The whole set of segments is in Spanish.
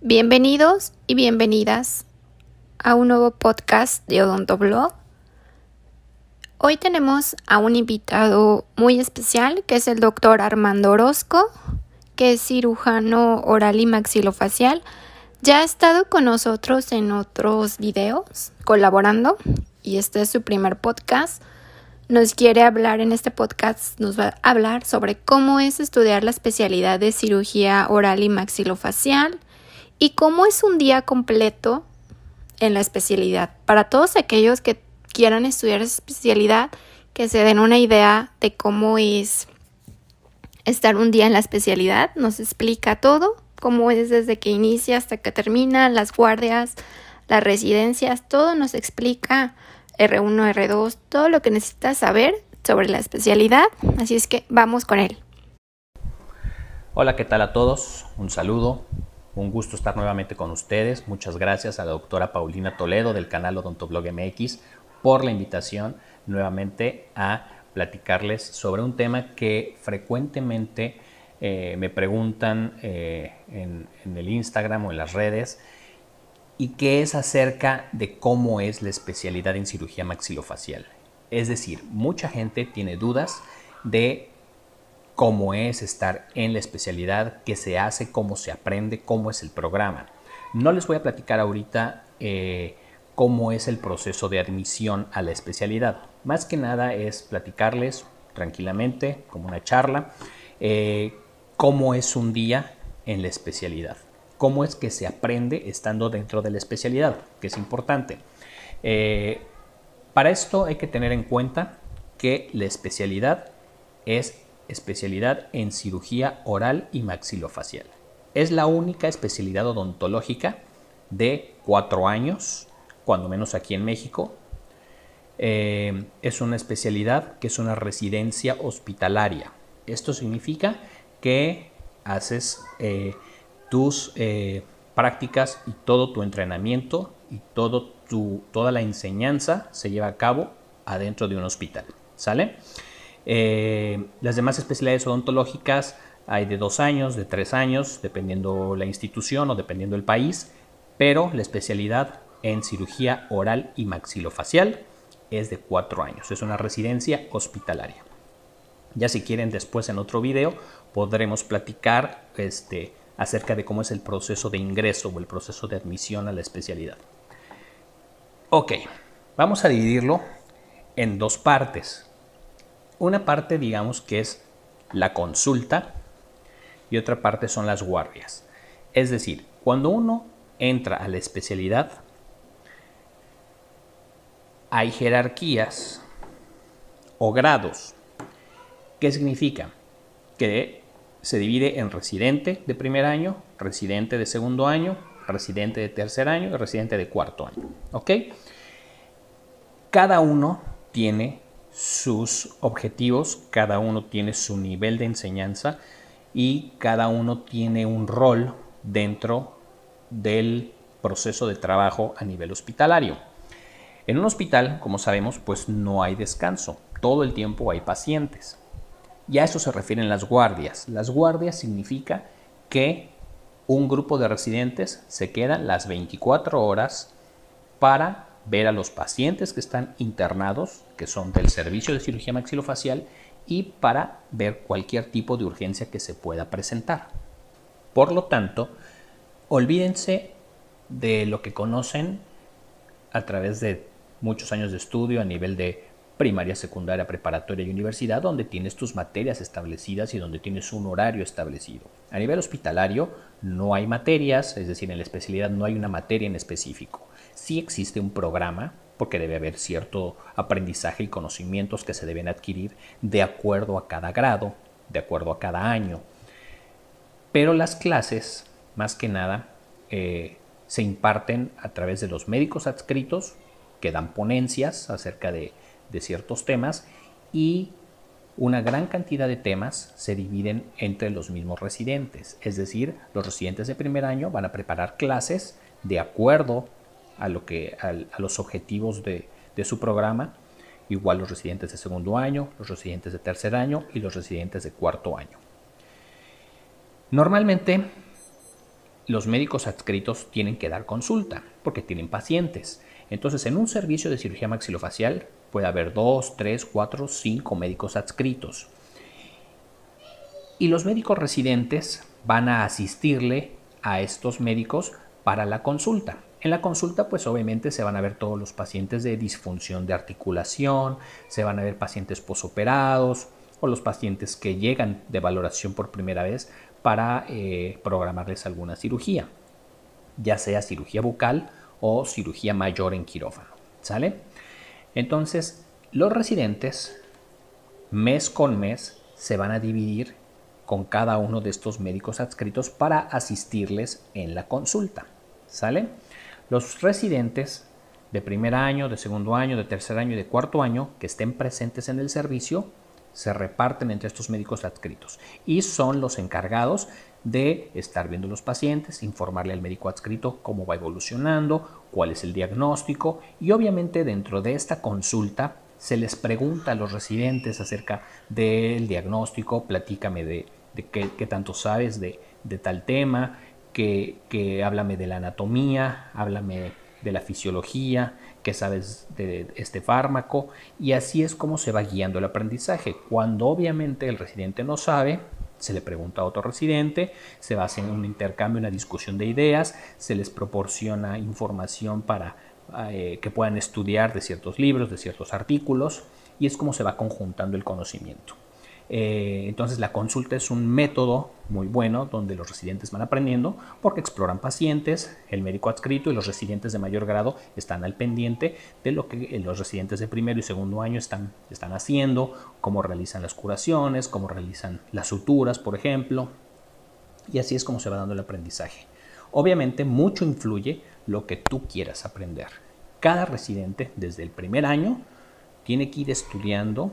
Bienvenidos y bienvenidas a un nuevo podcast de Odontoblog. Hoy tenemos a un invitado muy especial que es el doctor Armando Orozco, que es cirujano oral y maxilofacial. Ya ha estado con nosotros en otros videos colaborando y este es su primer podcast. Nos quiere hablar en este podcast, nos va a hablar sobre cómo es estudiar la especialidad de cirugía oral y maxilofacial y cómo es un día completo en la especialidad. Para todos aquellos que quieran estudiar esa especialidad, que se den una idea de cómo es estar un día en la especialidad, nos explica todo, cómo es desde que inicia hasta que termina, las guardias, las residencias, todo nos explica R1, R2, todo lo que necesitas saber sobre la especialidad. Así es que vamos con él. Hola, ¿qué tal a todos? Un saludo. Un gusto estar nuevamente con ustedes. Muchas gracias a la doctora Paulina Toledo del canal Odontoblog MX por la invitación nuevamente a platicarles sobre un tema que frecuentemente eh, me preguntan eh, en, en el Instagram o en las redes y que es acerca de cómo es la especialidad en cirugía maxilofacial. Es decir, mucha gente tiene dudas de cómo es estar en la especialidad, qué se hace, cómo se aprende, cómo es el programa. No les voy a platicar ahorita eh, cómo es el proceso de admisión a la especialidad. Más que nada es platicarles tranquilamente, como una charla, eh, cómo es un día en la especialidad, cómo es que se aprende estando dentro de la especialidad, que es importante. Eh, para esto hay que tener en cuenta que la especialidad es especialidad en cirugía oral y maxilofacial. Es la única especialidad odontológica de cuatro años, cuando menos aquí en México. Eh, es una especialidad que es una residencia hospitalaria. Esto significa que haces eh, tus eh, prácticas y todo tu entrenamiento y todo tu, toda la enseñanza se lleva a cabo adentro de un hospital. ¿Sale? Eh, las demás especialidades odontológicas hay de dos años, de tres años, dependiendo la institución o dependiendo el país, pero la especialidad en cirugía oral y maxilofacial es de cuatro años. Es una residencia hospitalaria. Ya si quieren después en otro video podremos platicar este, acerca de cómo es el proceso de ingreso o el proceso de admisión a la especialidad. Ok, vamos a dividirlo en dos partes. Una parte digamos que es la consulta y otra parte son las guardias. Es decir, cuando uno entra a la especialidad, hay jerarquías o grados. ¿Qué significa? Que se divide en residente de primer año, residente de segundo año, residente de tercer año y residente de cuarto año. ¿Ok? Cada uno tiene sus objetivos, cada uno tiene su nivel de enseñanza y cada uno tiene un rol dentro del proceso de trabajo a nivel hospitalario. En un hospital, como sabemos, pues no hay descanso, todo el tiempo hay pacientes. Y a eso se refieren las guardias. Las guardias significa que un grupo de residentes se quedan las 24 horas para ver a los pacientes que están internados, que son del servicio de cirugía maxilofacial, y para ver cualquier tipo de urgencia que se pueda presentar. Por lo tanto, olvídense de lo que conocen a través de muchos años de estudio a nivel de primaria, secundaria, preparatoria y universidad, donde tienes tus materias establecidas y donde tienes un horario establecido. A nivel hospitalario no hay materias, es decir, en la especialidad no hay una materia en específico sí existe un programa, porque debe haber cierto aprendizaje y conocimientos que se deben adquirir de acuerdo a cada grado, de acuerdo a cada año. Pero las clases, más que nada, eh, se imparten a través de los médicos adscritos, que dan ponencias acerca de, de ciertos temas, y una gran cantidad de temas se dividen entre los mismos residentes. Es decir, los residentes de primer año van a preparar clases de acuerdo a, los objetivos de, de su programa, igual los residentes de segundo año, los residentes de tercer año y los residentes de cuarto año. Normalmente los médicos adscritos tienen que dar consulta porque tienen pacientes. Entonces, en un servicio de cirugía maxilofacial puede haber dos, tres, cuatro, cinco médicos adscritos. Y los médicos residentes van a asistirle a estos médicos para la consulta. En la consulta, pues obviamente se van a ver todos los pacientes de disfunción de articulación, se van a ver pacientes posoperados o los pacientes que llegan de valoración por primera vez para eh, programarles alguna cirugía, ya sea cirugía bucal o cirugía mayor en quirófano. ¿Sale? Entonces, los residentes mes con mes se van a dividir con cada uno de estos médicos adscritos para asistirles en la consulta. ¿Sale? Los residentes de primer año, de segundo año, de tercer año y de cuarto año que estén presentes en el servicio se reparten entre estos médicos adscritos y son los encargados de estar viendo los pacientes, informarle al médico adscrito cómo va evolucionando, cuál es el diagnóstico y obviamente dentro de esta consulta se les pregunta a los residentes acerca del diagnóstico, platícame de, qué, tanto sabes de, tal tema, que, que háblame de la anatomía, háblame de la fisiología, qué sabes de este fármaco y así es como se va guiando el aprendizaje. Cuando obviamente el residente no sabe, se le pregunta a otro residente, se va haciendo un intercambio, una discusión de ideas, se les proporciona información para eh, que puedan estudiar de ciertos libros, de ciertos artículos, y es como se va conjuntando el conocimiento. Eh, entonces la consulta es un método muy bueno donde los residentes van aprendiendo porque exploran pacientes, el médico adscrito y los residentes de mayor grado están al pendiente de lo que eh, los residentes de primero y segundo año están, están haciendo, cómo realizan las curaciones, cómo realizan las suturas, por ejemplo. Y así es como se va dando el aprendizaje. Obviamente mucho influye lo que tú quieras aprender. Cada residente desde el primer año tiene que ir estudiando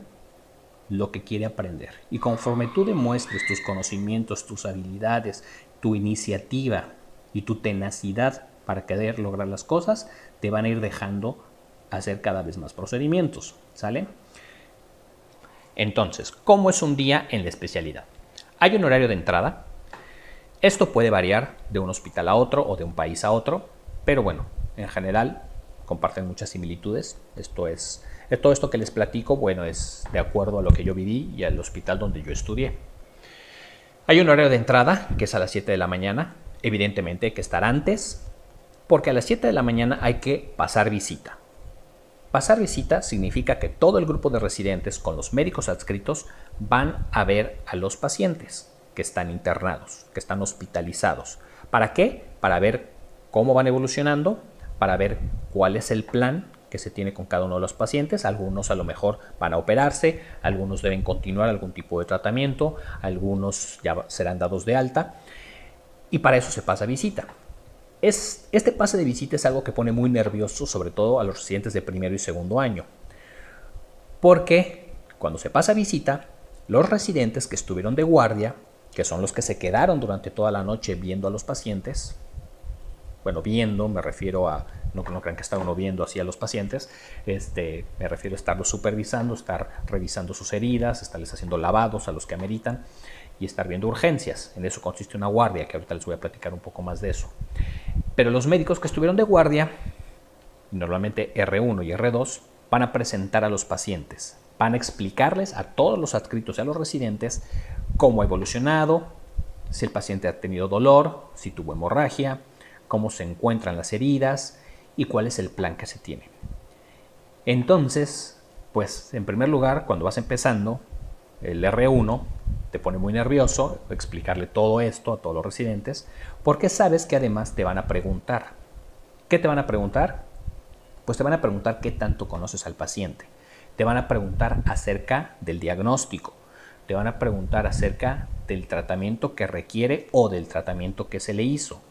lo que quiere aprender. Y conforme tú demuestres tus conocimientos, tus habilidades, tu iniciativa y tu tenacidad para querer lograr las cosas, te van a ir dejando hacer cada vez más procedimientos. ¿Sale? Entonces, ¿cómo es un día en la especialidad? Hay un horario de entrada. Esto puede variar de un hospital a otro o de un país a otro, pero bueno, en general comparten muchas similitudes. Esto es eh, todo esto que les platico, bueno, es de acuerdo a lo que yo viví y al hospital donde yo estudié. Hay un horario de entrada que es a las 7 de la mañana. Evidentemente hay que estar antes, porque a las 7 de la mañana hay que pasar visita. Pasar visita significa que todo el grupo de residentes con los médicos adscritos van a ver a los pacientes que están internados, que están hospitalizados. ¿Para qué? Para ver cómo van evolucionando, para ver cuál es el plan que se tiene con cada uno de los pacientes. Algunos a lo mejor van a operarse, algunos deben continuar algún tipo de tratamiento, algunos ya serán dados de alta y para eso se pasa visita. Es, este pase de visita es algo que pone muy nervioso sobre todo a los residentes de primero y segundo año. Porque cuando se pasa visita, los residentes que estuvieron de guardia, que son los que se quedaron durante toda la noche viendo a los pacientes, bueno, viendo, me refiero a no, no crean que está uno viendo así a los pacientes, este, me refiero a estarlos supervisando, estar revisando sus heridas, estarles haciendo lavados a los que ameritan y estar viendo urgencias. En eso consiste una guardia, que ahorita les voy a platicar un poco más de eso. Pero los médicos que estuvieron de guardia, normalmente R1 y R2, van a presentar a los pacientes, van a explicarles a todos los adscritos y a los residentes cómo ha evolucionado, si el paciente ha tenido dolor, si tuvo hemorragia, cómo se encuentran las heridas, y cuál es el plan que se tiene. Entonces, pues en primer lugar, cuando vas empezando, el R1 te pone muy nervioso explicarle todo esto a todos los residentes, porque sabes que además te van a preguntar. ¿Qué te van a preguntar? Pues te van a preguntar qué tanto conoces al paciente. Te van a preguntar acerca del diagnóstico. Te van a preguntar acerca del tratamiento que requiere o del tratamiento que se le hizo.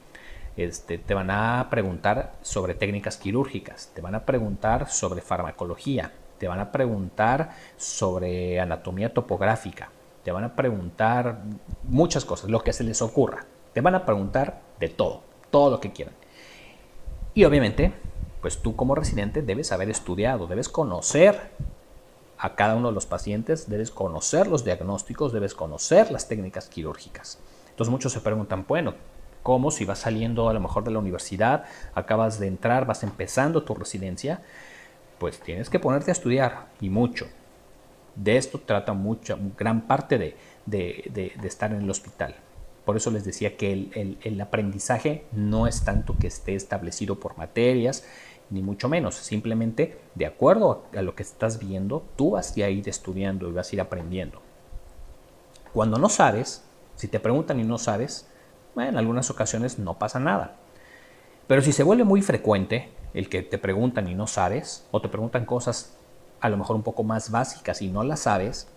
Este, te van a preguntar sobre técnicas quirúrgicas, te van a preguntar sobre farmacología, te van a preguntar sobre anatomía topográfica, te van a preguntar muchas cosas, lo que se les ocurra. Te van a preguntar de todo, todo lo que quieran. Y obviamente, pues tú como residente debes haber estudiado, debes conocer a cada uno de los pacientes, debes conocer los diagnósticos, debes conocer las técnicas quirúrgicas. Entonces muchos se preguntan, bueno, como si vas saliendo a lo mejor de la universidad, acabas de entrar, vas empezando tu residencia, pues tienes que ponerte a estudiar y mucho. De esto trata mucha, gran parte de, de, estar en el hospital. Por eso les decía que el, el, aprendizaje no es tanto que esté establecido por materias, ni mucho menos. Simplemente, de acuerdo a lo que estás viendo, tú vas a ir estudiando y vas a ir aprendiendo. Cuando no sabes, si te preguntan y no sabes, en algunas ocasiones no pasa nada. Pero si se vuelve muy frecuente el que te preguntan y no sabes, o te preguntan cosas a lo mejor un poco más básicas y no las sabes,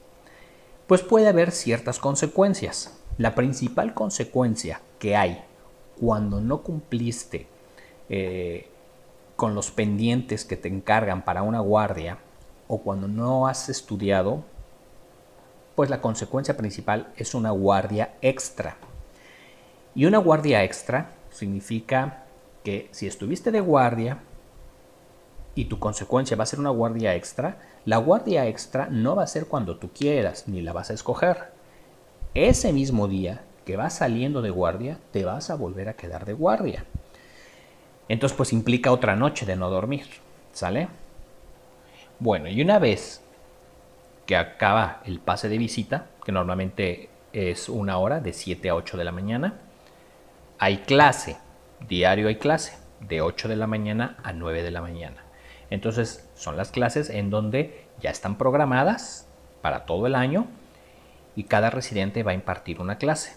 pues puede haber ciertas consecuencias. La principal consecuencia que hay cuando no cumpliste eh, con los pendientes que te encargan para una guardia o cuando no has estudiado, pues la consecuencia principal es una guardia extra. Y una guardia extra significa que si estuviste de guardia y tu consecuencia va a ser una guardia extra, la guardia extra no va a ser cuando tú quieras, ni la vas a escoger. Ese mismo día que vas saliendo de guardia, te vas a volver a quedar de guardia. Entonces, pues implica otra noche de no dormir, ¿sale? Bueno, y una vez que acaba el pase de visita, que normalmente es una hora de 7 a 8 de la mañana, hay clase, diario hay clase, de 8 de la mañana a 9 de la mañana. Entonces son las clases en donde ya están programadas para todo el año y cada residente va a impartir una clase.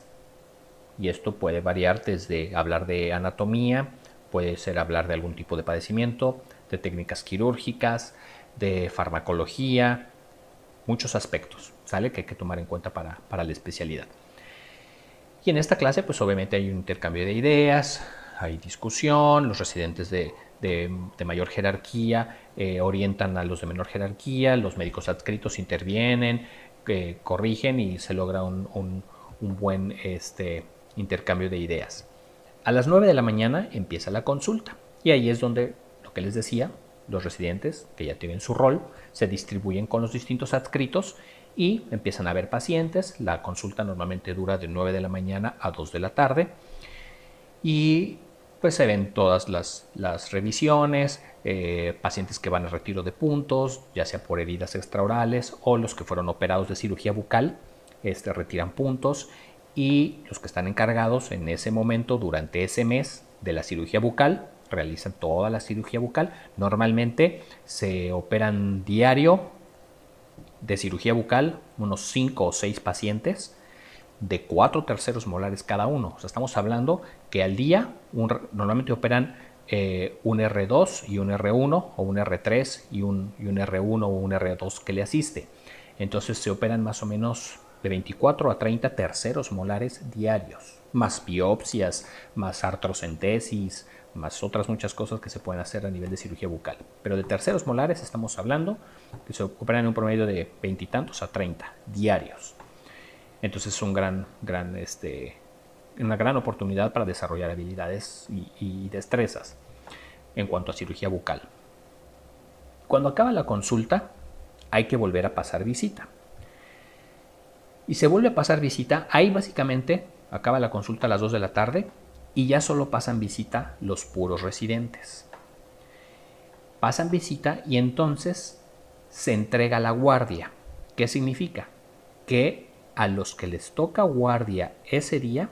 Y esto puede variar desde hablar de anatomía, Puede ser hablar de algún tipo de padecimiento, de técnicas quirúrgicas, de farmacología, muchos aspectos, ¿sale? Que hay que tomar en cuenta para, la especialidad. Y en esta clase, pues obviamente hay un intercambio de ideas, hay discusión, los residentes de, mayor jerarquía eh, orientan a los de menor jerarquía, los médicos adscritos intervienen, eh, corrigen y se logra un, buen este, intercambio de ideas. A las 9 de la mañana empieza la consulta y ahí es donde, lo que les decía, los residentes, que ya tienen su rol, se distribuyen con los distintos adscritos y empiezan a ver pacientes. La consulta normalmente dura de 9 de la mañana a 2 de la tarde y pues se ven todas las, revisiones, eh, pacientes que van a retiro de puntos, ya sea por heridas extraorales o los que fueron operados de cirugía bucal, este, retiran puntos y los que están encargados en ese momento, durante ese mes de la cirugía bucal, realizan toda la cirugía bucal. Normalmente se operan diario de cirugía bucal unos 5 o 6 pacientes de 4 terceros molares cada uno. Estamos hablando que al día normalmente operan eh, un R2 y un R1 o un R3 y un, y un R1 o un R2 que le asiste. Entonces se operan más o menos de 24 a 30 terceros molares diarios, más biopsias, más artrocentesis, más otras muchas cosas que se pueden hacer a nivel de cirugía bucal. Pero de terceros molares estamos hablando que se operan en un promedio de veintitantos a 30 diarios. Entonces es un gran, gran, este, una gran oportunidad para desarrollar habilidades y, destrezas en cuanto a cirugía bucal. Cuando acaba la consulta, hay que volver a pasar visita y se vuelve a pasar visita. Ahí básicamente acaba la consulta a las 2 de la tarde y ya solo pasan visita los puros residentes. Pasan visita y entonces se entrega la guardia. ¿Qué significa? Que a los que les toca guardia ese día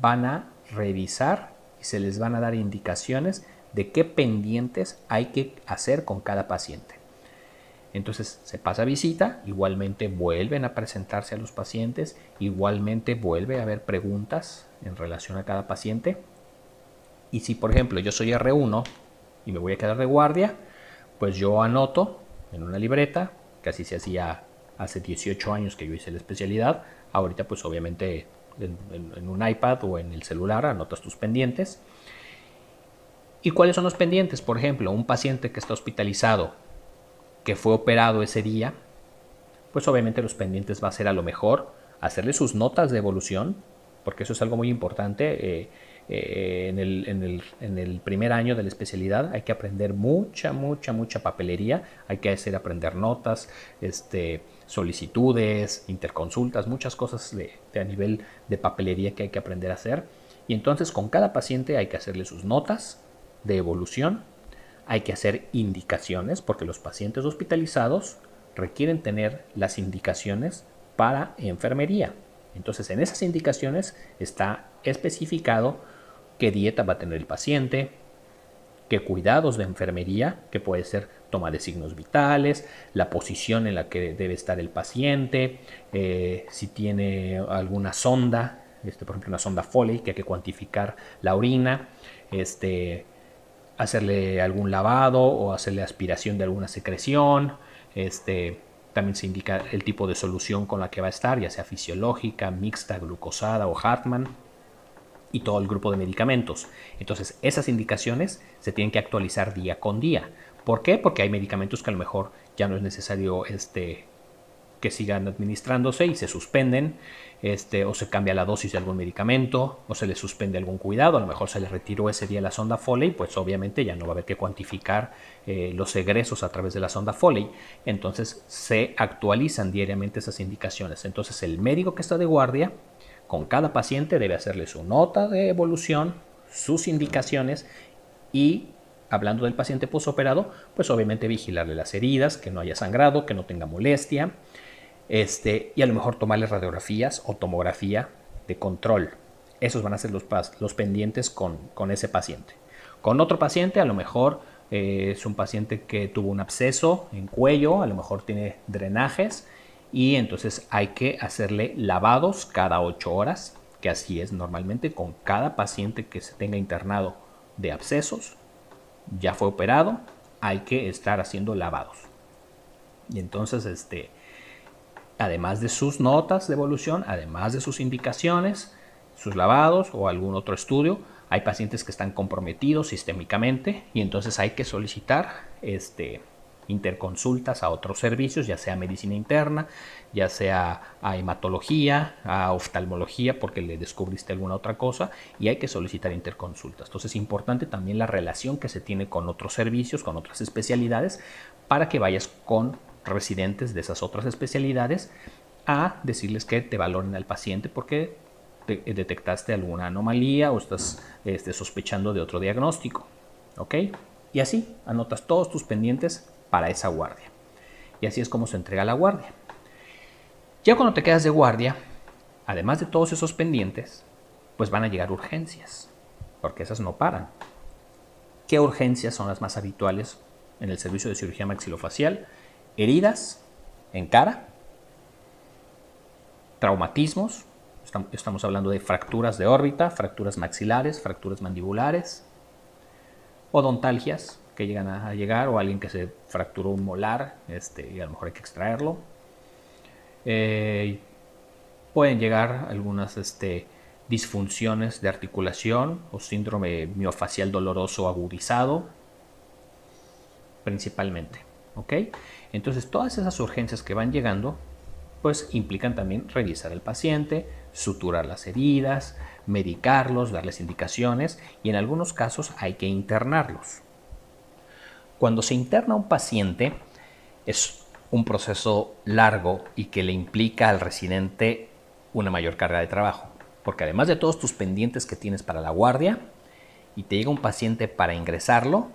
van a revisar y se les van a dar indicaciones de qué pendientes hay que hacer con cada paciente. Entonces se pasa visita, igualmente vuelven a presentarse a los pacientes, igualmente vuelve a haber preguntas en relación a cada paciente. Y si por ejemplo yo soy R1 y me voy a quedar de guardia, pues yo anoto en una libreta, que así se hacía hace 18 años que yo hice la especialidad, ahorita pues obviamente en, en un iPad o en el celular anotas tus pendientes. ¿Y cuáles son los pendientes? Por ejemplo, un paciente que está hospitalizado que fue operado ese día, pues obviamente los pendientes va a ser a lo mejor hacerle sus notas de evolución, porque eso es algo muy importante. Eh, eh, en, el, primer año de la especialidad hay que aprender mucha, mucha, mucha papelería, hay que hacer aprender notas, este, solicitudes, interconsultas, muchas cosas de, a nivel de papelería que hay que aprender a hacer. Y entonces con cada paciente hay que hacerle sus notas de evolución, hay que hacer indicaciones, porque los pacientes hospitalizados requieren tener las indicaciones para enfermería. Entonces en esas indicaciones está especificado qué dieta va a tener el paciente, qué cuidados de enfermería, que puede ser toma de signos vitales, la posición en la que debe estar el paciente, eh, si tiene alguna sonda, este, por ejemplo una sonda Foley, que hay que cuantificar la orina, este, hacerle algún lavado o hacerle aspiración de alguna secreción, este, también se indica el tipo de solución con la que va a estar, ya sea fisiológica, mixta, glucosada o Hartmann y todo el grupo de medicamentos. Entonces, esas indicaciones se tienen que actualizar día con día. ¿Por qué? Porque hay medicamentos que a lo mejor ya no es necesario este, que sigan administrándose y se suspenden, este, o se cambia la dosis de algún medicamento, o se le suspende algún cuidado, a lo mejor se le retiró ese día la sonda Foley, pues obviamente ya no va a haber que cuantificar eh, los egresos a través de la sonda Foley. Entonces se actualizan diariamente esas indicaciones. Entonces el médico que está de guardia con cada paciente debe hacerle su nota de evolución, sus indicaciones y hablando del paciente posoperado, pues obviamente vigilarle las heridas, que no haya sangrado, que no tenga molestia, este, y a lo mejor tomarle radiografías o tomografía de control. Esos van a ser los, los pendientes con, con, ese paciente. Con otro paciente, a lo mejor eh, es un paciente que tuvo un absceso en cuello, a lo mejor tiene drenajes y entonces hay que hacerle lavados cada 8 horas, que así es normalmente con cada paciente que se tenga internado de abscesos, ya fue operado, hay que estar haciendo lavados. Y entonces, este, además de sus notas de evolución, además de sus indicaciones, sus lavados o algún otro estudio, hay pacientes que están comprometidos sistémicamente y entonces hay que solicitar este, interconsultas a otros servicios, ya sea medicina interna, ya sea a hematología, a oftalmología, porque le descubriste alguna otra cosa, y hay que solicitar interconsultas. Entonces es importante también la relación que se tiene con otros servicios, con otras especialidades, para que vayas con residentes de esas otras especialidades a decirles que te valoren al paciente porque detectaste alguna anomalía o estás este, sospechando de otro diagnóstico. ¿Ok? Y así anotas todos tus pendientes para esa guardia. Y así es como se entrega la guardia. Ya cuando te quedas de guardia, además de todos esos pendientes, pues van a llegar urgencias, porque esas no paran. ¿Qué urgencias son las más habituales en el servicio de cirugía maxilofacial? Heridas en cara, traumatismos, estamos hablando de fracturas de órbita, fracturas maxilares, fracturas mandibulares, odontalgias, que llegan a, llegar o alguien que se fracturó un molar este, y a lo mejor hay que extraerlo. Eh, pueden llegar algunas este, disfunciones de articulación o síndrome miofacial doloroso agudizado, principalmente. Entonces todas esas urgencias que van llegando, pues implican también revisar al paciente, suturar las heridas, medicarlos, darles indicaciones y en algunos casos hay que internarlos. Cuando se interna un paciente es un proceso largo y que le implica al residente una mayor carga de trabajo, porque además de todos tus pendientes que tienes para la guardia y te llega un paciente para ingresarlo,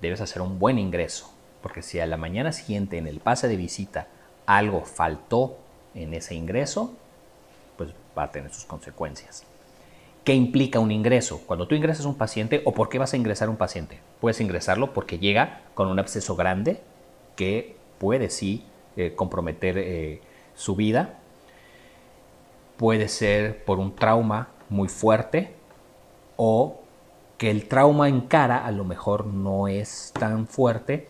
debes hacer un buen ingreso, porque si a la mañana siguiente en el pase de visita algo faltó en ese ingreso, pues va a tener sus consecuencias. ¿Qué implica un ingreso? Cuando tú ingresas un paciente o por qué vas a ingresar un paciente. Puedes ingresarlo porque llega con un absceso grande que puede sí eh, comprometer eh, su vida. Puede ser por un trauma muy fuerte o que el trauma en cara a lo mejor no es tan fuerte,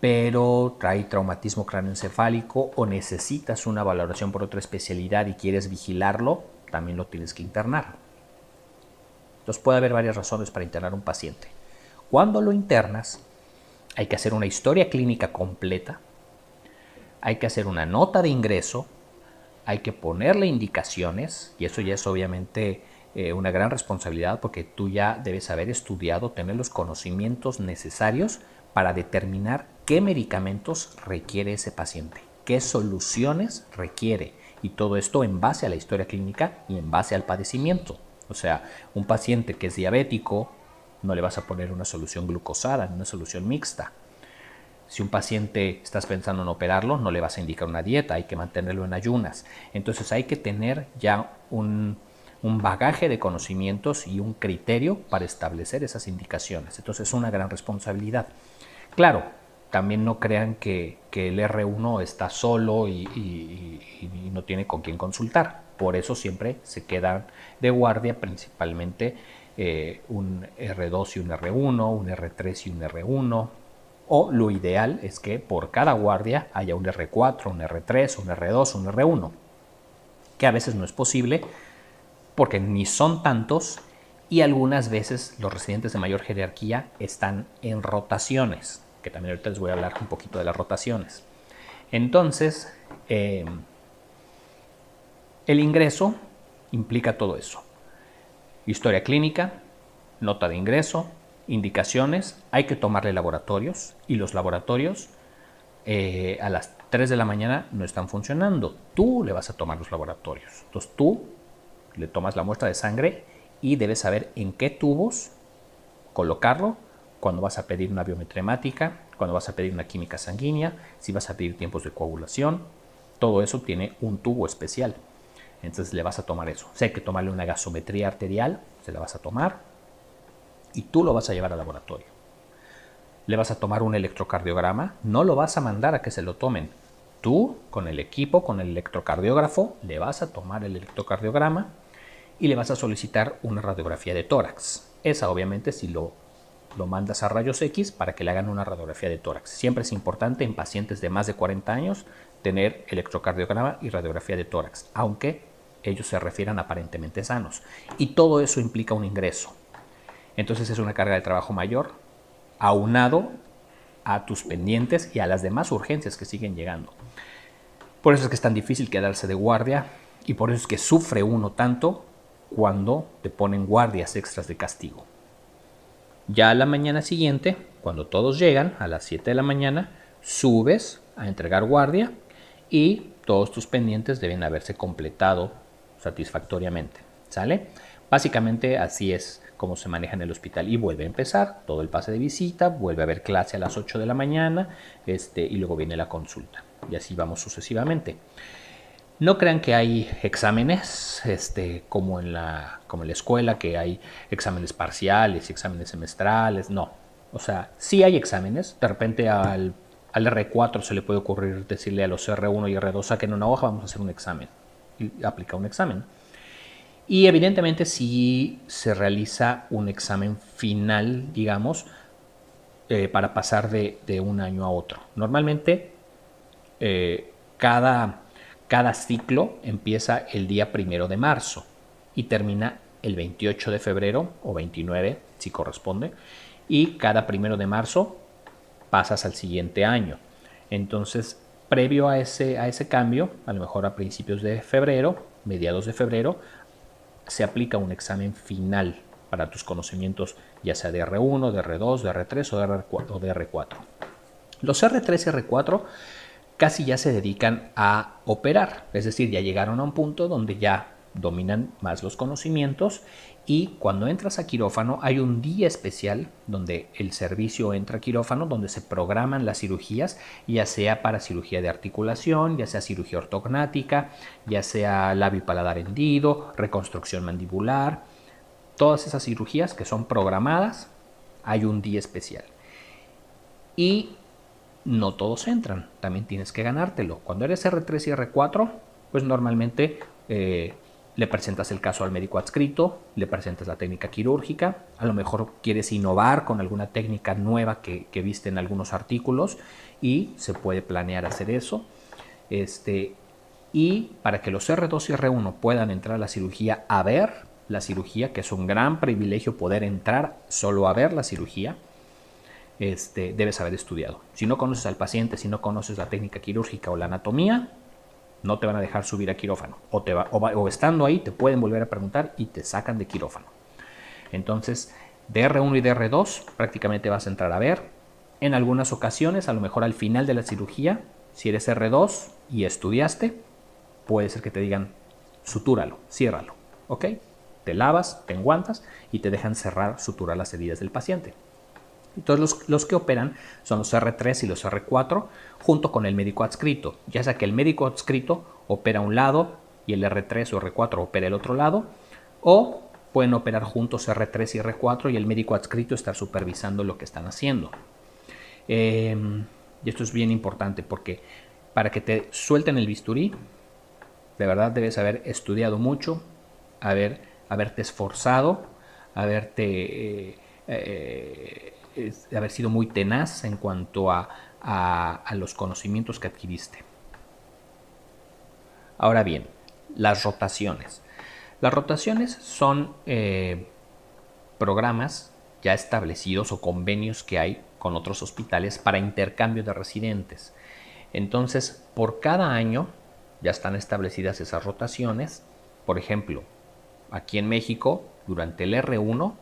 pero trae traumatismo cráneoencefálico o necesitas una valoración por otra especialidad y quieres vigilarlo, también lo tienes que internar. Entonces puede haber varias razones para internar un paciente. Cuando lo internas, hay que hacer una historia clínica completa, hay que hacer una nota de ingreso, hay que ponerle indicaciones, y eso ya es obviamente eh, una gran responsabilidad porque tú ya debes haber estudiado, tener los conocimientos necesarios para determinar qué medicamentos requiere ese paciente, qué soluciones requiere, y todo esto en base a la historia clínica y en base al padecimiento. O sea, un paciente que es diabético, no le vas a poner una solución glucosada, una solución mixta. Si un paciente estás pensando en operarlo, no le vas a indicar una dieta, hay que mantenerlo en ayunas. Entonces hay que tener ya un, bagaje de conocimientos y un criterio para establecer esas indicaciones. Entonces es una gran responsabilidad. Claro, también no crean que, el R1 está solo y, no tiene con quién consultar. Por eso siempre se quedan de guardia principalmente eh, un R2 y un R1, un R3 y un R1, o lo ideal es que por cada guardia haya un R4, un R3, un R2, un R1, que a veces no es posible porque ni son tantos y algunas veces los residentes de mayor jerarquía están en rotaciones, que también ahorita les voy a hablar un poquito de las rotaciones. Entonces, eh, el ingreso implica todo eso. Historia clínica, nota de ingreso, indicaciones, hay que tomarle laboratorios y los laboratorios eh, a las 3 de la mañana no están funcionando. Tú le vas a tomar los laboratorios. Entonces tú le tomas la muestra de sangre y debes saber en qué tubos colocarlo, cuando vas a pedir una biometremática, cuando vas a pedir una química sanguínea, si vas a pedir tiempos de coagulación. Todo eso tiene un tubo especial. Entonces le vas a tomar eso. Si hay que tomarle una gasometría arterial, se la vas a tomar y tú lo vas a llevar al laboratorio. Le vas a tomar un electrocardiograma, no lo vas a mandar a que se lo tomen. Tú, con el equipo, con el electrocardiógrafo, le vas a tomar el electrocardiograma y le vas a solicitar una radiografía de tórax. Esa obviamente si lo, lo mandas a rayos X para que le hagan una radiografía de tórax. Siempre es importante en pacientes de más de 40 años tener electrocardiograma y radiografía de tórax, aunque ellos se refieran aparentemente sanos. Y todo eso implica un ingreso. Entonces es una carga de trabajo mayor, aunado a tus pendientes y a las demás urgencias que siguen llegando. Por eso es que es tan difícil quedarse de guardia y por eso es que sufre uno tanto cuando te ponen guardias extras de castigo. Ya a la mañana siguiente, cuando todos llegan a las 7 de la mañana, subes a entregar guardia y todos tus pendientes deben haberse completado satisfactoriamente. ¿Sale? Básicamente así es cómo se maneja en el hospital y vuelve a empezar todo el pase de visita, vuelve a haber clase a las 8 de la mañana este, y luego viene la consulta y así vamos sucesivamente. No crean que hay exámenes este, como, en la, como en la escuela, que hay exámenes parciales y exámenes semestrales, no. O sea, sí hay exámenes, de repente al, al R4 se le puede ocurrir decirle a los R1 y R2 saquen una hoja, vamos a hacer un examen y aplica un examen y evidentemente si se realiza un examen final, digamos, eh, para pasar de, un año a otro. Normalmente eh, cada, cada ciclo empieza el día primero de marzo y termina el 28 de febrero o 29 si corresponde y cada primero de marzo pasas al siguiente año. Entonces, previo a ese, a ese cambio, a lo mejor a principios de febrero, mediados de febrero, se aplica un examen final para tus conocimientos, ya sea de R1, de R2, de R3 o de R4. Los R3 y R4 casi ya se dedican a operar, es decir, ya llegaron a un punto donde ya dominan más los conocimientos y cuando entras a quirófano hay un día especial donde el servicio entra a quirófano, donde se programan las cirugías, ya sea para cirugía de articulación, ya sea cirugía ortognática, ya sea labio y paladar hendido, reconstrucción mandibular, todas esas cirugías que son programadas, hay un día especial. Y no todos entran, también tienes que ganártelo. Cuando eres R3 y R4, pues normalmente eh, le presentas el caso al médico adscrito, le presentas la técnica quirúrgica, a lo mejor quieres innovar con alguna técnica nueva que, viste en algunos artículos y se puede planear hacer eso. Este, y para que los R2 y R1 puedan entrar a la cirugía a ver la cirugía, que es un gran privilegio poder entrar solo a ver la cirugía, este, debes haber estudiado. Si no conoces al paciente, si no conoces la técnica quirúrgica o la anatomía, no te van a dejar subir a quirófano. O, te va, o, estando ahí te pueden volver a preguntar y te sacan de quirófano. Entonces, DR1 y DR2 prácticamente vas a entrar a ver. En algunas ocasiones, a lo mejor al final de la cirugía, si eres R2 y estudiaste, puede ser que te digan, sutúralo, ciérralo. ¿Ok? te lavas, te enguantas y te dejan cerrar, suturar las heridas del paciente. Entonces los, los, que operan son los R3 y los R4 junto con el médico adscrito, ya sea que el médico adscrito opera un lado y el R3 o R4 opera el otro lado, o pueden operar juntos R3 y R4 y el médico adscrito estar supervisando lo que están haciendo. Em, y esto es bien importante porque para que te suelten el bisturí, de verdad debes haber estudiado mucho, haber, haberte esforzado, haberte, eh, eh, haber sido muy tenaz en cuanto a, a los conocimientos que adquiriste. Ahora bien, las rotaciones. Las rotaciones son eh, programas ya establecidos o convenios que hay con otros hospitales para intercambio de residentes. Entonces, por cada año ya están establecidas esas rotaciones. Por ejemplo, aquí en México, durante el R1,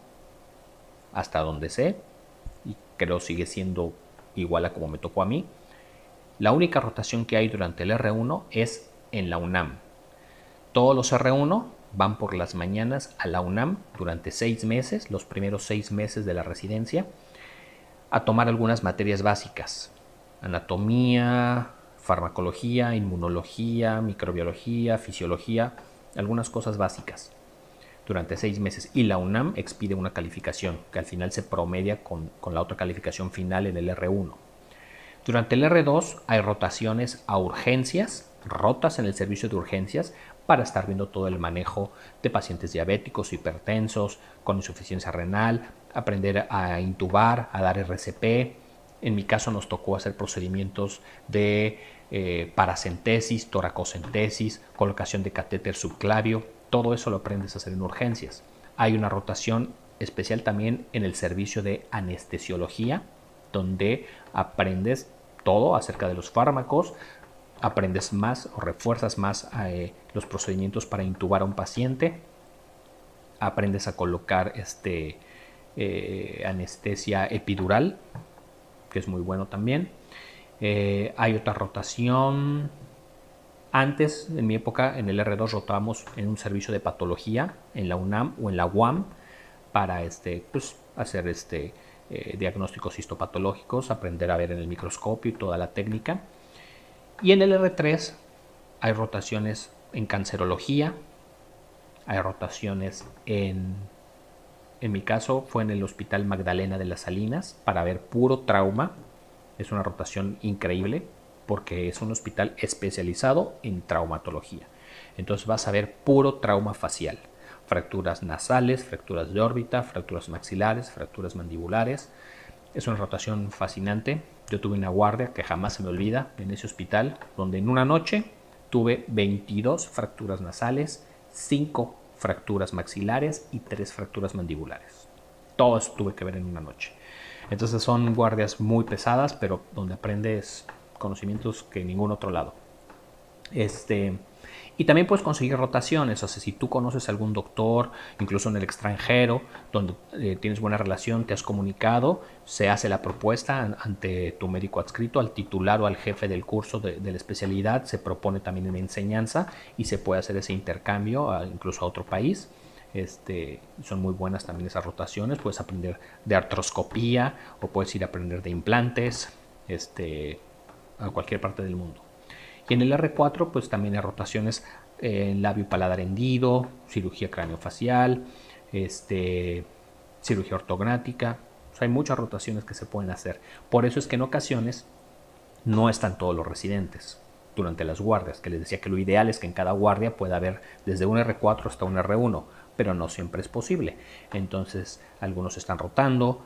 hasta donde sé, creo sigue siendo igual a como me tocó a mí, la única rotación que hay durante el R1 es en la UNAM. Todos los R1 van por las mañanas a la UNAM durante seis meses, los primeros seis meses de la residencia, a tomar algunas materias básicas, anatomía, farmacología, inmunología, microbiología, fisiología, algunas cosas básicas durante seis meses. Y la UNAM expide una calificación que al final se promedia con, con la otra calificación final en el R1. Durante el R2 hay rotaciones a urgencias, rotas en el servicio de urgencias para estar viendo todo el manejo de pacientes diabéticos, hipertensos, con insuficiencia renal, aprender a intubar, a dar RCP. En mi caso nos tocó hacer procedimientos de eh, paracentesis, toracocentesis, colocación de catéter subclavio. Todo eso lo aprendes a hacer en urgencias. Hay una rotación especial también en el servicio de anestesiología, donde aprendes todo acerca de los fármacos, aprendes más o refuerzas más eh, los procedimientos para intubar a un paciente, aprendes a colocar este, eh, anestesia epidural, que es muy bueno también. Eh, hay otra rotación. Antes, en mi época, en el R2 rotábamos en un servicio de patología en la UNAM o en la UAM para este, pues, hacer este, diagnósticos histopatológicos, aprender a ver en el microscopio y toda la técnica. Y en el R3 hay rotaciones en cancerología, hay rotaciones en, en mi caso fue en el Hospital Magdalena de las Salinas para ver puro trauma. Es una rotación increíble porque es un hospital especializado en traumatología. Entonces vas a ver puro trauma facial. Fracturas nasales, fracturas de órbita, fracturas maxilares, fracturas mandibulares. Es una rotación fascinante yo tuve una guardia que jamás se me olvida en ese hospital, donde en una noche tuve 22 fracturas nasales, 5 fracturas maxilares y 3 fracturas mandibulares. Todos tuve que ver en una noche. Entonces son guardias muy pesadas, pero donde aprendes conocimientos que en ningún otro lado. Este, y también puedes conseguir rotaciones, o sea, si tú conoces a algún doctor, incluso en el extranjero, donde eh, tienes buena relación, te has comunicado, se hace la propuesta ante tu médico adscrito, al titular o al jefe del curso de, la especialidad, se propone también una enseñanza y se puede hacer ese intercambio incluso a otro país. Este, son muy buenas también esas rotaciones, puedes aprender de artroscopía o puedes ir a aprender de implantes este, a cualquier parte del mundo. Y en el R4 pues también hay rotaciones en labio paladar hendido, cirugía craneofacial, este, cirugía ortognática. hay muchas rotaciones que se pueden hacer. Por eso es que en ocasiones no están todos los residentes durante las guardias, que les decía que lo ideal es que en cada guardia pueda haber desde un R4 hasta un R1, pero no siempre es posible. Entonces, algunos están rotando,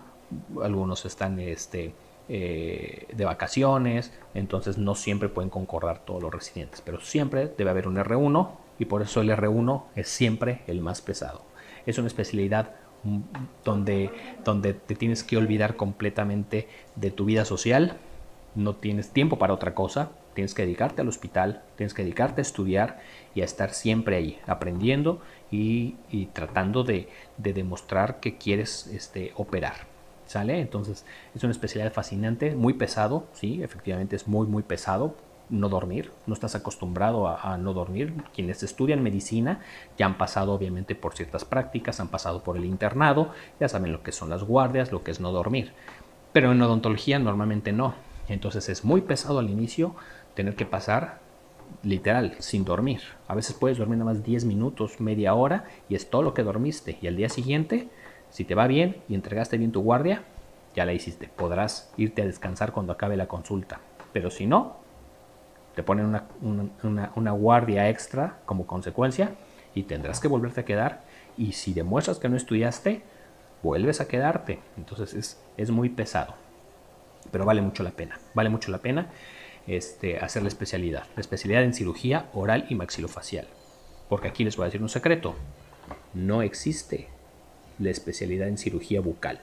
algunos están este, eh, de vacaciones, entonces no siempre pueden concordar todos los residentes, pero siempre debe haber un R1 y por eso el R1 es siempre el más pesado. Es una especialidad mm, donde, donde te tienes que olvidar completamente de tu vida social, no tienes tiempo para otra cosa, tienes que dedicarte al hospital, tienes que dedicarte a estudiar y a estar siempre ahí, aprendiendo y, tratando de, de, demostrar que quieres este, operar. ¿Sale? Entonces es una especialidad fascinante, muy pesado, sí, efectivamente es muy, muy pesado. no dormir, no estás acostumbrado a, no dormir. Quienes estudian medicina ya han pasado obviamente por ciertas prácticas, han pasado por el internado, ya saben lo que son las guardias, lo que es no dormir. Pero en odontología normalmente no. Entonces es muy pesado al inicio tener que pasar literal sin dormir. A veces puedes dormir nada más 10 minutos, media hora y es todo lo que dormiste. Y al día siguiente, si te va bien y entregaste bien tu guardia, ya la hiciste. Podrás irte a descansar cuando acabe la consulta. Pero si no, te ponen una, una, guardia extra como consecuencia y tendrás que volverte a quedar. Y si demuestras que no estudiaste, vuelves a quedarte. Entonces es, es muy pesado. Pero vale mucho la pena. Vale mucho la pena este, hacer la especialidad. La especialidad en cirugía oral y maxilofacial. Porque aquí les voy a decir un secreto. No existe la especialidad en cirugía bucal.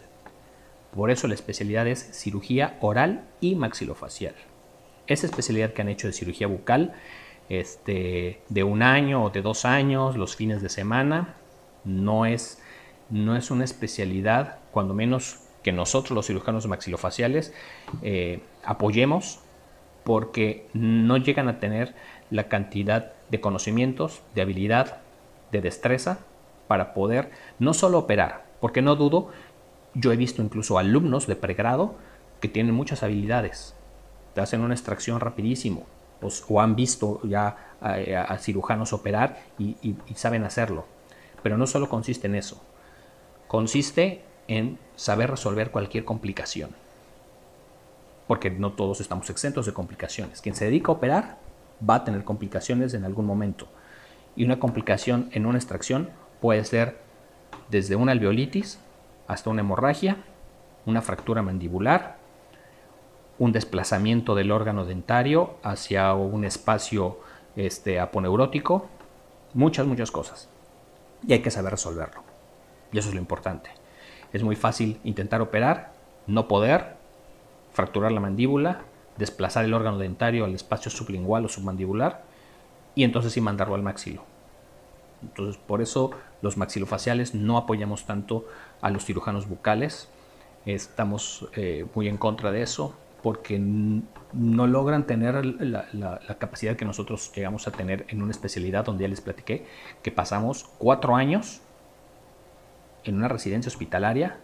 Por eso la especialidad es cirugía oral y maxilofacial. Esa especialidad que han hecho de cirugía bucal, este, de un año o de dos años, los fines de semana, no es, no es una especialidad, cuando menos que nosotros los cirujanos maxilofaciales eh, apoyemos porque no llegan a tener la cantidad de conocimientos, de habilidad, de destreza para poder no solo operar, porque no dudo, yo he visto incluso alumnos de pregrado que tienen muchas habilidades, te hacen una extracción rapidísimo, o, han visto ya a, cirujanos operar y saben hacerlo. Pero no solo consiste en eso, consiste en saber resolver cualquier complicación porque no todos estamos exentos de complicaciones. Quien se dedica a operar va a tener complicaciones en algún momento. Y una complicación en una extracción puede ser desde una alveolitis hasta una hemorragia, una fractura mandibular, un desplazamiento del órgano dentario hacia un espacio este, aponeurótico, muchas, muchas cosas. Y hay que saber resolverlo. Y eso es lo importante. Es muy fácil intentar operar, no poder, fracturar la mandíbula, desplazar el órgano dentario al espacio sublingual o submandibular y entonces sí mandarlo al maxilo. Entonces, por eso los maxilofaciales no apoyamos tanto a los cirujanos bucales. Estamos eh, muy en contra de eso porque no logran tener la, capacidad que nosotros llegamos a tener en una especialidad donde ya les platiqué que pasamos cuatro años en una residencia hospitalaria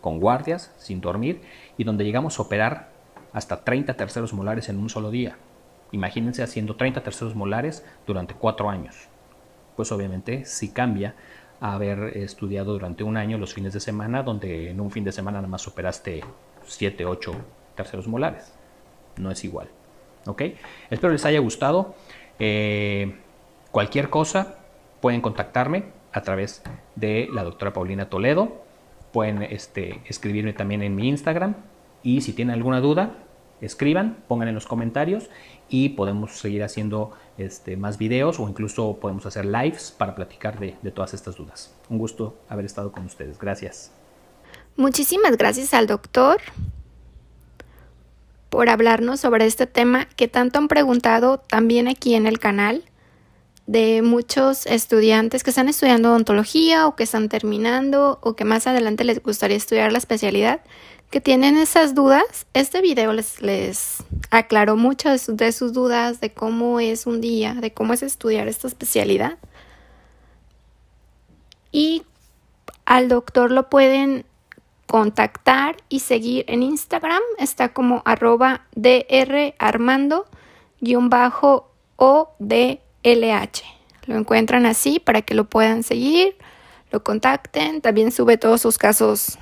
con guardias, sin dormir, y donde llegamos a operar hasta 30 terceros molares en un solo día. Imagínense haciendo 30 terceros molares durante cuatro años. Pues obviamente si cambia haber estudiado durante un año los fines de semana, donde en un fin de semana nada más operaste 7, 8 terceros molares. No es igual. ¿Ok? Espero les haya gustado. Eh, cualquier cosa pueden contactarme a través de la doctora Paulina Toledo Pueden este, escribirme también en mi Instagram y si tienen alguna duda, escriban, pongan en los comentarios y podemos seguir haciendo este, más videos o incluso podemos hacer lives para platicar de, de todas estas dudas. Un gusto haber estado con ustedes. Gracias. Muchísimas gracias al doctor por hablarnos sobre este tema que tanto han preguntado también aquí en el canal de muchos estudiantes que están estudiando odontología o que están terminando o que más adelante les gustaría estudiar la especialidad, que tienen esas dudas. Este video les, aclaró muchas de sus dudas de cómo es un día, de cómo es estudiar esta especialidad. Y al doctor lo pueden contactar y seguir en Instagram. Está como arroba drarmando-od LH. Lo encuentran así para que lo puedan seguir, lo contacten. También sube todos sus casos,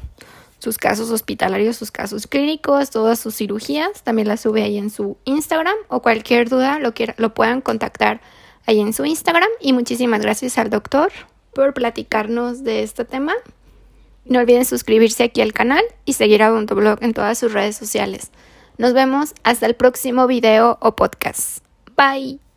sus casos hospitalarios, sus casos clínicos, todas sus cirugías. También las sube ahí en su Instagram o cualquier duda lo, lo puedan contactar ahí en su Instagram. Y muchísimas gracias al doctor por platicarnos de este tema. No olviden suscribirse aquí al canal y seguir a Blog en todas sus redes sociales. Nos vemos hasta el próximo video o podcast. Bye.